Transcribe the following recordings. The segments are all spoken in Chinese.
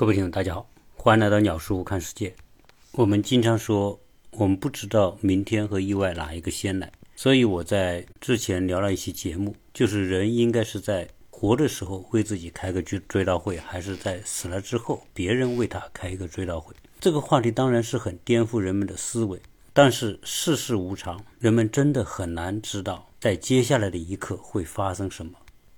各位听众，大家好，欢迎来到鸟叔看世界。我们经常说，我们不知道明天和意外哪一个先来，所以我在之前聊了一期节目，就是人应该是在活的时候为自己开个追追悼会，还是在死了之后别人为他开一个追悼会？这个话题当然是很颠覆人们的思维，但是世事无常，人们真的很难知道在接下来的一刻会发生什么。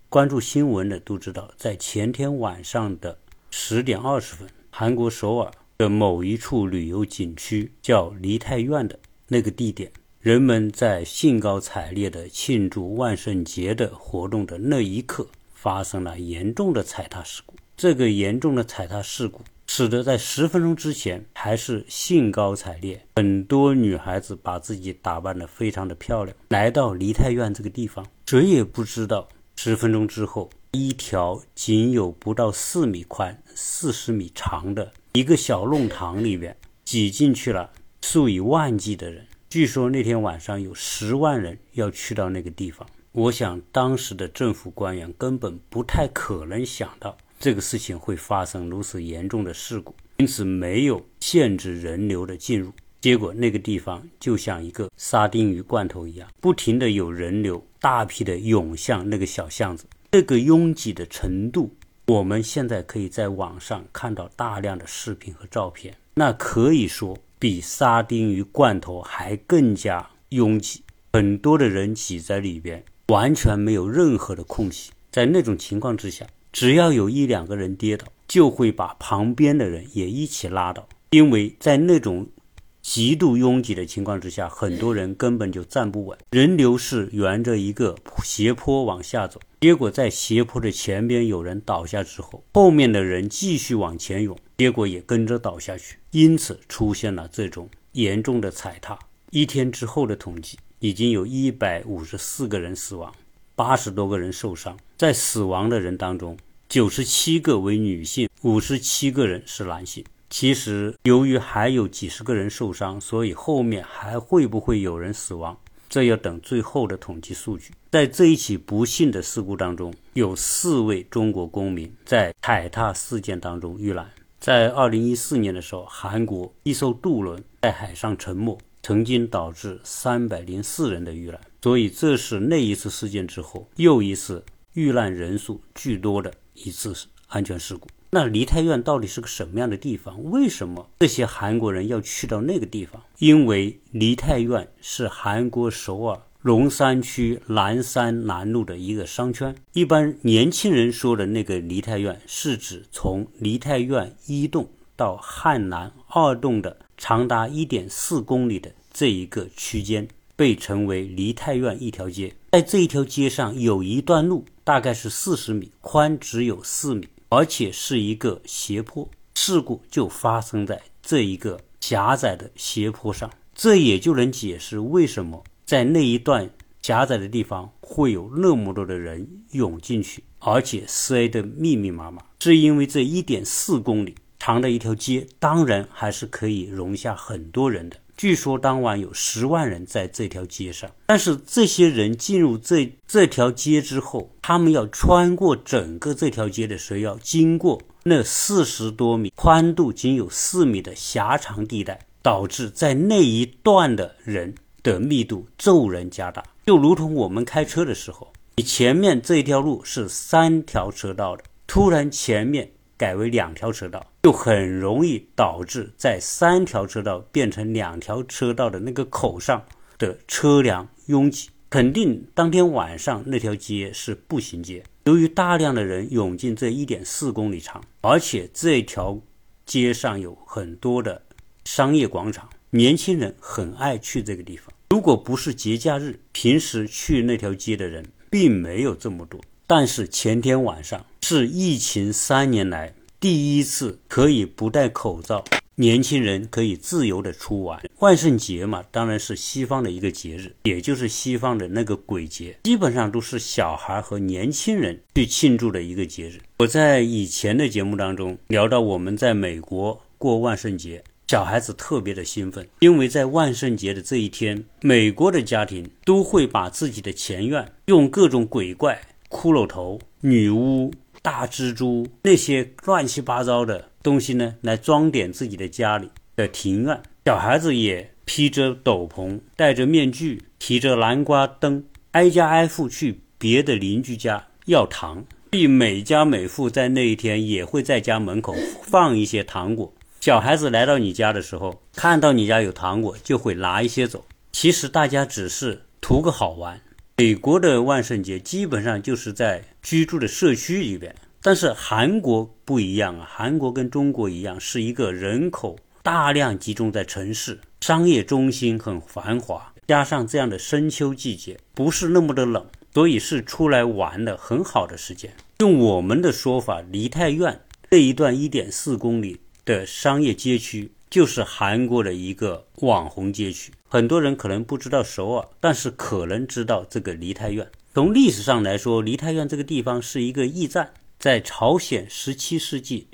关注新闻的都知道，在前天晚上的。十点二十分，韩国首尔的某一处旅游景区叫梨泰院的那个地点，人们在兴高采烈地庆祝万圣节的活动的那一刻，发生了严重的踩踏事故。这个严重的踩踏事故，使得在十分钟之前还是兴高采烈，很多女孩子把自己打扮得非常的漂亮，来到梨泰院这个地方，谁也不知道十分钟之后。一条仅有不到四米宽、四十米长的一个小弄堂里面，挤进去了数以万计的人。据说那天晚上有十万人要去到那个地方。我想当时的政府官员根本不太可能想到这个事情会发生如此严重的事故，因此没有限制人流的进入。结果那个地方就像一个沙丁鱼罐头一样，不停的有人流大批的涌向那个小巷子。这个拥挤的程度，我们现在可以在网上看到大量的视频和照片，那可以说比沙丁鱼罐头还更加拥挤，很多的人挤在里边，完全没有任何的空隙。在那种情况之下，只要有一两个人跌倒，就会把旁边的人也一起拉倒，因为在那种。极度拥挤的情况之下，很多人根本就站不稳。人流是沿着一个斜坡往下走，结果在斜坡的前边有人倒下之后，后面的人继续往前涌，结果也跟着倒下去，因此出现了这种严重的踩踏。一天之后的统计，已经有一百五十四个人死亡，八十多个人受伤。在死亡的人当中，九十七个为女性，五十七个人是男性。其实，由于还有几十个人受伤，所以后面还会不会有人死亡，这要等最后的统计数据。在这一起不幸的事故当中，有四位中国公民在踩踏事件当中遇难。在二零一四年的时候，韩国一艘渡轮在海上沉没，曾经导致三百零四人的遇难。所以，这是那一次事件之后又一次遇难人数巨多的一次安全事故。那梨泰院到底是个什么样的地方？为什么这些韩国人要去到那个地方？因为梨泰院是韩国首尔龙山区南山南路的一个商圈。一般年轻人说的那个梨泰院，是指从梨泰院一栋到汉南二栋的长达一点四公里的这一个区间，被称为梨泰院一条街。在这一条街上有一段路，大概是四十米，宽只有四米。而且是一个斜坡，事故就发生在这一个狭窄的斜坡上，这也就能解释为什么在那一段狭窄的地方会有那么多的人涌进去，而且塞得密密麻麻，是因为这一点四公里长的一条街，当然还是可以容下很多人的。据说当晚有十万人在这条街上，但是这些人进入这这条街之后，他们要穿过整个这条街的时候，要经过那四十多米、宽度仅有四米的狭长地带，导致在那一段的人的密度骤然加大，就如同我们开车的时候，你前面这条路是三条车道的，突然前面。改为两条车道，就很容易导致在三条车道变成两条车道的那个口上的车辆拥挤。肯定当天晚上那条街是步行街，由于大量的人涌进这一点四公里长，而且这条街上有很多的商业广场，年轻人很爱去这个地方。如果不是节假日，平时去那条街的人并没有这么多。但是前天晚上是疫情三年来第一次可以不戴口罩，年轻人可以自由的出玩。万圣节嘛，当然是西方的一个节日，也就是西方的那个鬼节，基本上都是小孩和年轻人去庆祝的一个节日。我在以前的节目当中聊到，我们在美国过万圣节，小孩子特别的兴奋，因为在万圣节的这一天，美国的家庭都会把自己的前院用各种鬼怪。骷髅头、女巫、大蜘蛛那些乱七八糟的东西呢，来装点自己的家里的庭院。小孩子也披着斗篷，戴着面具，提着南瓜灯，挨家挨户去别的邻居家要糖。所每家每户在那一天也会在家门口放一些糖果。小孩子来到你家的时候，看到你家有糖果，就会拿一些走。其实大家只是图个好玩。美国的万圣节基本上就是在居住的社区里边，但是韩国不一样啊，韩国跟中国一样，是一个人口大量集中在城市，商业中心很繁华，加上这样的深秋季节，不是那么的冷。所以是出来玩的很好的时间。用我们的说法，梨泰院这一段一点四公里的商业街区，就是韩国的一个网红街区。很多人可能不知道首尔，但是可能知道这个梨泰院。从历史上来说，梨泰院这个地方是一个驿站，在朝鲜十七世纪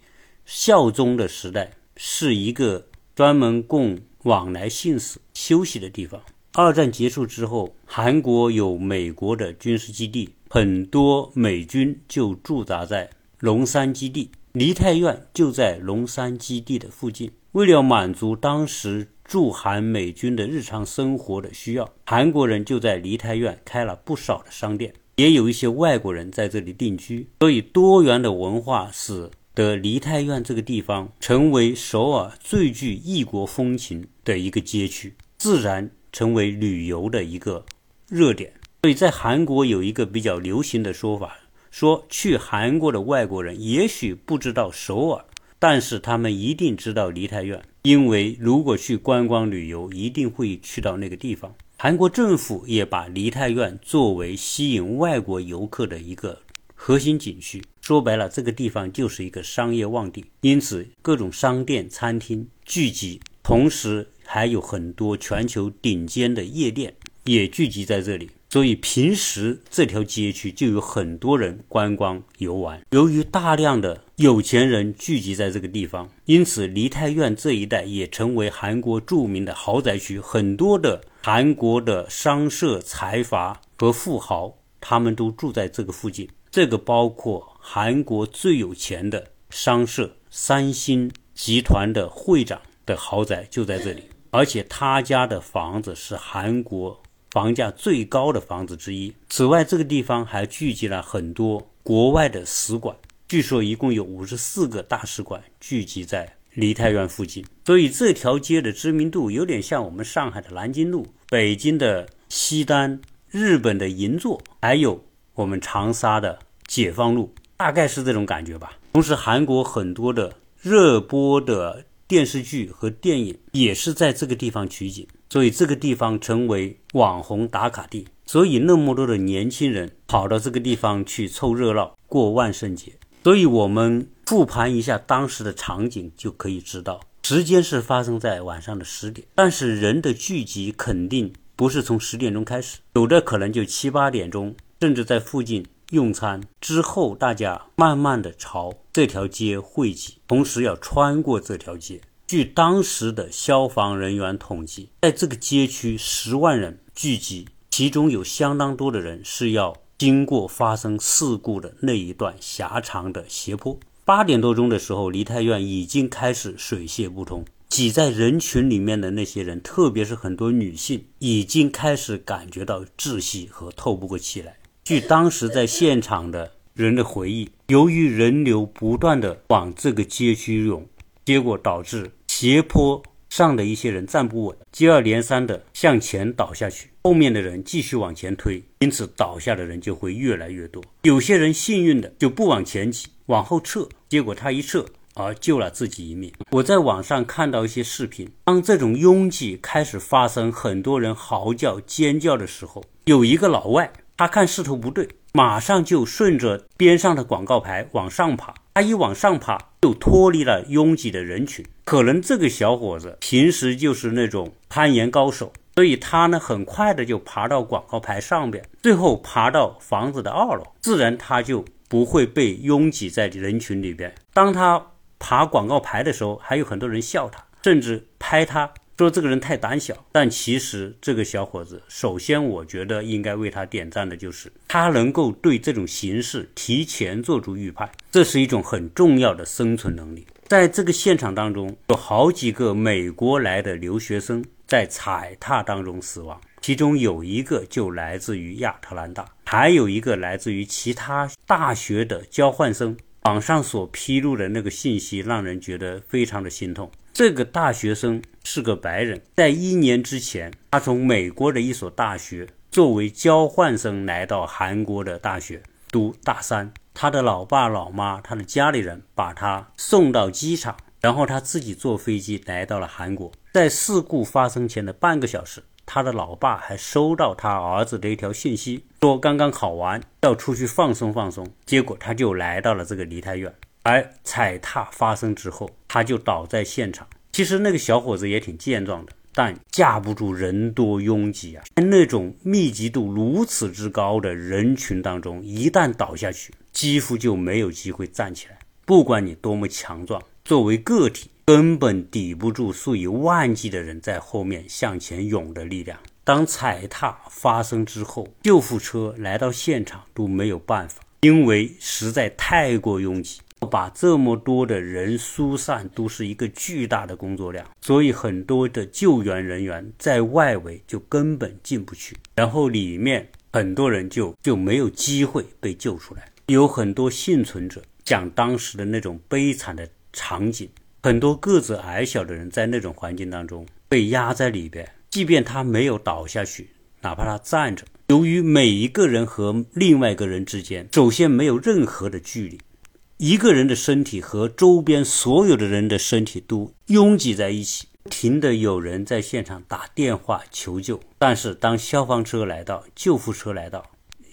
孝宗的时代，是一个专门供往来信使休息的地方。二战结束之后，韩国有美国的军事基地，很多美军就驻扎在龙山基地，梨泰院就在龙山基地的附近。为了满足当时驻韩美军的日常生活的需要，韩国人就在梨泰院开了不少的商店，也有一些外国人在这里定居。所以，多元的文化使得梨泰院这个地方成为首尔最具异国风情的一个街区，自然。成为旅游的一个热点，所以在韩国有一个比较流行的说法，说去韩国的外国人也许不知道首尔，但是他们一定知道梨泰院，因为如果去观光旅游，一定会去到那个地方。韩国政府也把梨泰院作为吸引外国游客的一个核心景区，说白了，这个地方就是一个商业旺地，因此各种商店、餐厅聚集，同时。还有很多全球顶尖的夜店也聚集在这里，所以平时这条街区就有很多人观光游玩。由于大量的有钱人聚集在这个地方，因此梨泰院这一带也成为韩国著名的豪宅区。很多的韩国的商社财阀和富豪，他们都住在这个附近。这个包括韩国最有钱的商社三星集团的会长的豪宅就在这里。而且他家的房子是韩国房价最高的房子之一。此外，这个地方还聚集了很多国外的使馆，据说一共有五十四个大使馆聚集在梨泰院附近。所以这条街的知名度有点像我们上海的南京路、北京的西单、日本的银座，还有我们长沙的解放路，大概是这种感觉吧。同时，韩国很多的热播的。电视剧和电影也是在这个地方取景，所以这个地方成为网红打卡地。所以那么多的年轻人跑到这个地方去凑热闹过万圣节。所以我们复盘一下当时的场景，就可以知道，时间是发生在晚上的十点，但是人的聚集肯定不是从十点钟开始，有的可能就七八点钟，甚至在附近。用餐之后，大家慢慢的朝这条街汇集，同时要穿过这条街。据当时的消防人员统计，在这个街区十万人聚集，其中有相当多的人是要经过发生事故的那一段狭长的斜坡。八点多钟的时候，梨泰院已经开始水泄不通，挤在人群里面的那些人，特别是很多女性，已经开始感觉到窒息和透不过气来。据当时在现场的人的回忆，由于人流不断的往这个街区涌，结果导致斜坡上的一些人站不稳，接二连三的向前倒下去，后面的人继续往前推，因此倒下的人就会越来越多。有些人幸运的就不往前挤，往后撤，结果他一撤而救了自己一命。我在网上看到一些视频，当这种拥挤开始发生，很多人嚎叫尖叫的时候，有一个老外。他看势头不对，马上就顺着边上的广告牌往上爬。他一往上爬，就脱离了拥挤的人群。可能这个小伙子平时就是那种攀岩高手，所以他呢很快的就爬到广告牌上边，最后爬到房子的二楼，自然他就不会被拥挤在人群里边。当他爬广告牌的时候，还有很多人笑他，甚至拍他说这个人太胆小。但其实这个小伙子，首先我觉得应该为他点赞的就是他能够对这种形势提前做出预判，这是一种很重要的生存能力。在这个现场当中，有好几个美国来的留学生在踩踏当中死亡，其中有一个就来自于亚特兰大，还有一个来自于其他大学的交换生。网上所披露的那个信息让人觉得非常的心痛。这个大学生是个白人，在一年之前，他从美国的一所大学作为交换生来到韩国的大学读大三。他的老爸老妈，他的家里人把他送到机场，然后他自己坐飞机来到了韩国。在事故发生前的半个小时，他的老爸还收到他儿子的一条信息，说刚刚考完，要出去放松放松。结果他就来到了这个梨泰院，而踩踏发生之后，他就倒在现场。其实那个小伙子也挺健壮的。但架不住人多拥挤啊！在那种密集度如此之高的人群当中，一旦倒下去，几乎就没有机会站起来。不管你多么强壮，作为个体，根本抵不住数以万计的人在后面向前涌的力量。当踩踏发生之后，救护车来到现场都没有办法，因为实在太过拥挤。把这么多的人疏散，都是一个巨大的工作量，所以很多的救援人员在外围就根本进不去，然后里面很多人就就没有机会被救出来。有很多幸存者讲当时的那种悲惨的场景，很多个子矮小的人在那种环境当中被压在里边，即便他没有倒下去，哪怕他站着，由于每一个人和另外一个人之间首先没有任何的距离。一个人的身体和周边所有的人的身体都拥挤在一起，不停的有人在现场打电话求救。但是当消防车来到，救护车来到，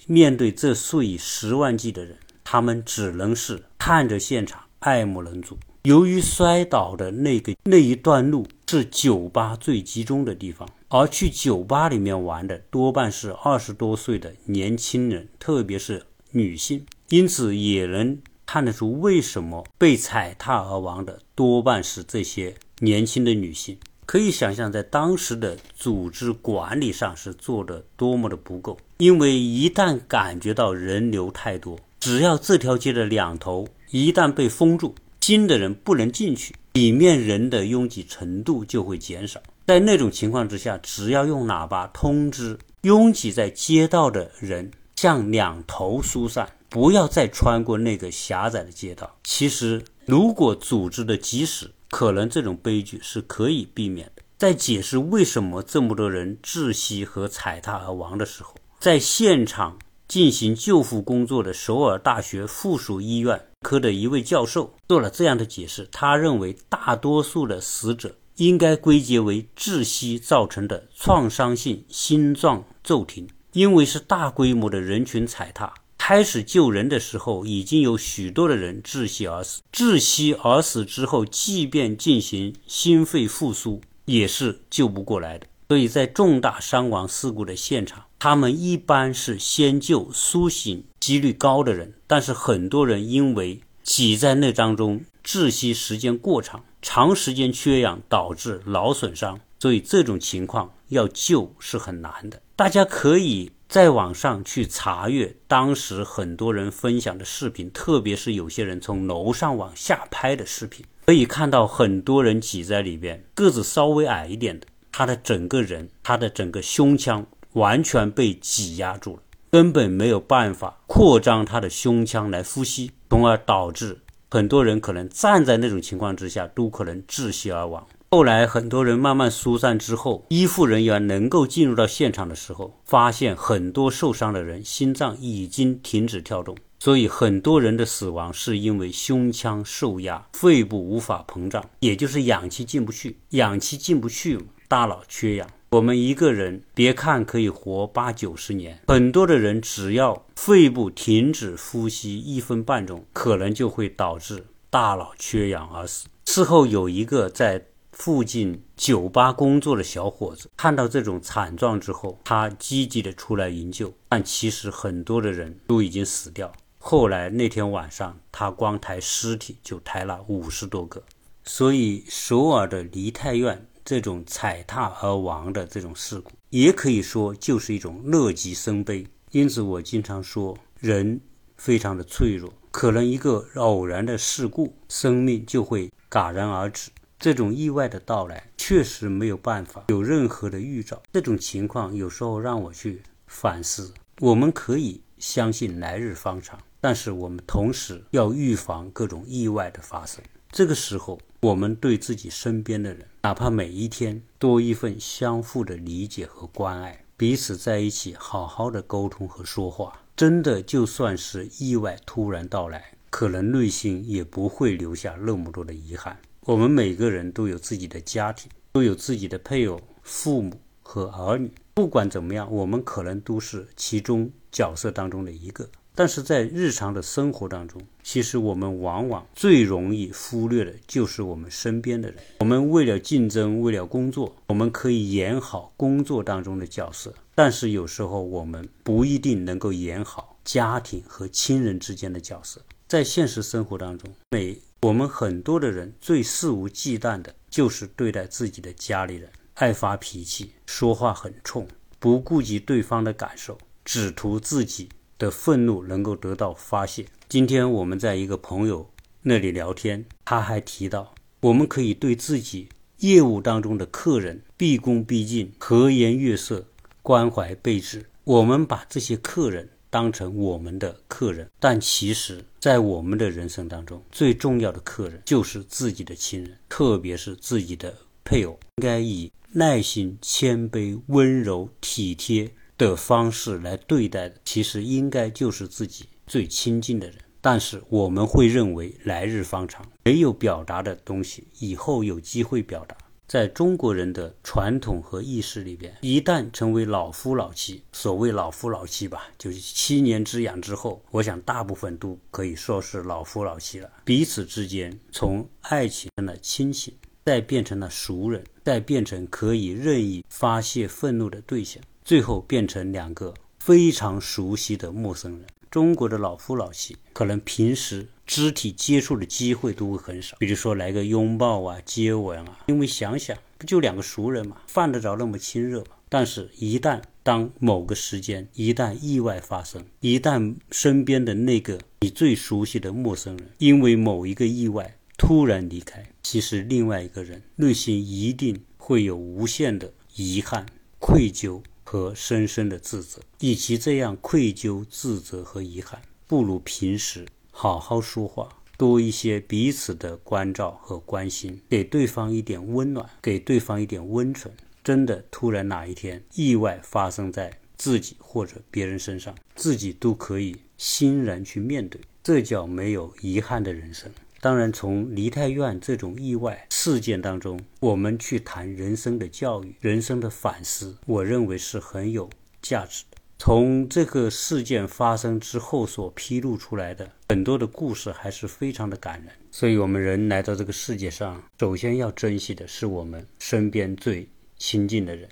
面对这数以十万计的人，他们只能是看着现场，爱莫能助。由于摔倒的那个那一段路是酒吧最集中的地方，而去酒吧里面玩的多半是二十多岁的年轻人，特别是女性，因此也能。看得出为什么被踩踏而亡的多半是这些年轻的女性。可以想象，在当时的组织管理上是做的多么的不够。因为一旦感觉到人流太多，只要这条街的两头一旦被封住，新的人不能进去，里面人的拥挤程度就会减少。在那种情况之下，只要用喇叭通知拥挤在街道的人向两头疏散。不要再穿过那个狭窄的街道。其实，如果组织的及时，可能这种悲剧是可以避免的。在解释为什么这么多人窒息和踩踏而亡的时候，在现场进行救护工作的首尔大学附属医院科的一位教授做了这样的解释：他认为，大多数的死者应该归结为窒息造成的创伤性心脏骤停，因为是大规模的人群踩踏。开始救人的时候，已经有许多的人窒息而死。窒息而死之后，即便进行心肺复苏，也是救不过来的。所以在重大伤亡事故的现场，他们一般是先救苏醒几率高的人，但是很多人因为挤在那当中，窒息时间过长，长时间缺氧导致脑损伤，所以这种情况要救是很难的。大家可以。在网上去查阅当时很多人分享的视频，特别是有些人从楼上往下拍的视频，可以看到很多人挤在里边，个子稍微矮一点的，他的整个人，他的整个胸腔完全被挤压住了，根本没有办法扩张他的胸腔来呼吸，从而导致很多人可能站在那种情况之下都可能窒息而亡。后来很多人慢慢疏散之后，医护人员能够进入到现场的时候，发现很多受伤的人心脏已经停止跳动，所以很多人的死亡是因为胸腔受压，肺部无法膨胀，也就是氧气进不去，氧气进不去，大脑缺氧。我们一个人别看可以活八九十年，很多的人只要肺部停止呼吸一分半钟，可能就会导致大脑缺氧而死。事后有一个在。附近酒吧工作的小伙子看到这种惨状之后，他积极的出来营救，但其实很多的人都已经死掉。后来那天晚上，他光抬尸体就抬了五十多个。所以首尔的梨泰院这种踩踏而亡的这种事故，也可以说就是一种乐极生悲。因此，我经常说，人非常的脆弱，可能一个偶然的事故，生命就会戛然而止。这种意外的到来，确实没有办法有任何的预兆。这种情况有时候让我去反思：我们可以相信来日方长，但是我们同时要预防各种意外的发生。这个时候，我们对自己身边的人，哪怕每一天多一份相互的理解和关爱，彼此在一起好好的沟通和说话，真的就算是意外突然到来，可能内心也不会留下那么多的遗憾。我们每个人都有自己的家庭，都有自己的配偶、父母和儿女。不管怎么样，我们可能都是其中角色当中的一个。但是在日常的生活当中，其实我们往往最容易忽略的就是我们身边的人。我们为了竞争，为了工作，我们可以演好工作当中的角色，但是有时候我们不一定能够演好家庭和亲人之间的角色。在现实生活当中，每我们很多的人最肆无忌惮的就是对待自己的家里人，爱发脾气，说话很冲，不顾及对方的感受，只图自己的愤怒能够得到发泄。今天我们在一个朋友那里聊天，他还提到，我们可以对自己业务当中的客人毕恭毕敬、和颜悦色、关怀备至。我们把这些客人。当成我们的客人，但其实，在我们的人生当中，最重要的客人就是自己的亲人，特别是自己的配偶。应该以耐心、谦卑、温柔、体贴的方式来对待，其实应该就是自己最亲近的人。但是我们会认为来日方长，没有表达的东西，以后有机会表达。在中国人的传统和意识里边，一旦成为老夫老妻，所谓老夫老妻吧，就是七年之痒之后，我想大部分都可以说是老夫老妻了。彼此之间从爱情的亲情，再变成了熟人，再变成可以任意发泄愤怒的对象，最后变成两个非常熟悉的陌生人。中国的老夫老妻可能平时肢体接触的机会都会很少，比如说来个拥抱啊、接吻啊。因为想想，不就两个熟人嘛，犯得着那么亲热吗？但是，一旦当某个时间一旦意外发生，一旦身边的那个你最熟悉的陌生人因为某一个意外突然离开，其实另外一个人内心一定会有无限的遗憾、愧疚。和深深的自责，与其这样愧疚、自责和遗憾，不如平时好好说话，多一些彼此的关照和关心，给对方一点温暖，给对方一点温存。真的，突然哪一天意外发生在自己或者别人身上，自己都可以欣然去面对，这叫没有遗憾的人生。当然，从梨泰院这种意外事件当中，我们去谈人生的教育、人生的反思，我认为是很有价值的。从这个事件发生之后所披露出来的很多的故事，还是非常的感人。所以，我们人来到这个世界上，首先要珍惜的是我们身边最亲近的人，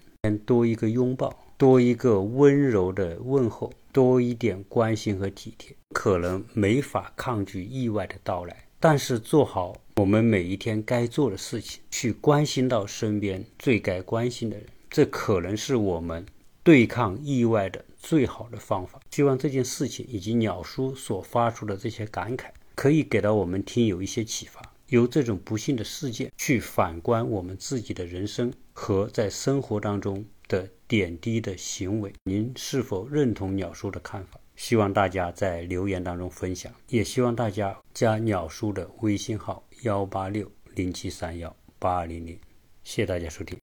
多一个拥抱，多一个温柔的问候，多一点关心和体贴，可能没法抗拒意外的到来。但是做好我们每一天该做的事情，去关心到身边最该关心的人，这可能是我们对抗意外的最好的方法。希望这件事情以及鸟叔所发出的这些感慨，可以给到我们听友一些启发。由这种不幸的事件去反观我们自己的人生和在生活当中的点滴的行为，您是否认同鸟叔的看法？希望大家在留言当中分享，也希望大家加鸟叔的微信号幺八六零七三幺八二零零，谢谢大家收听。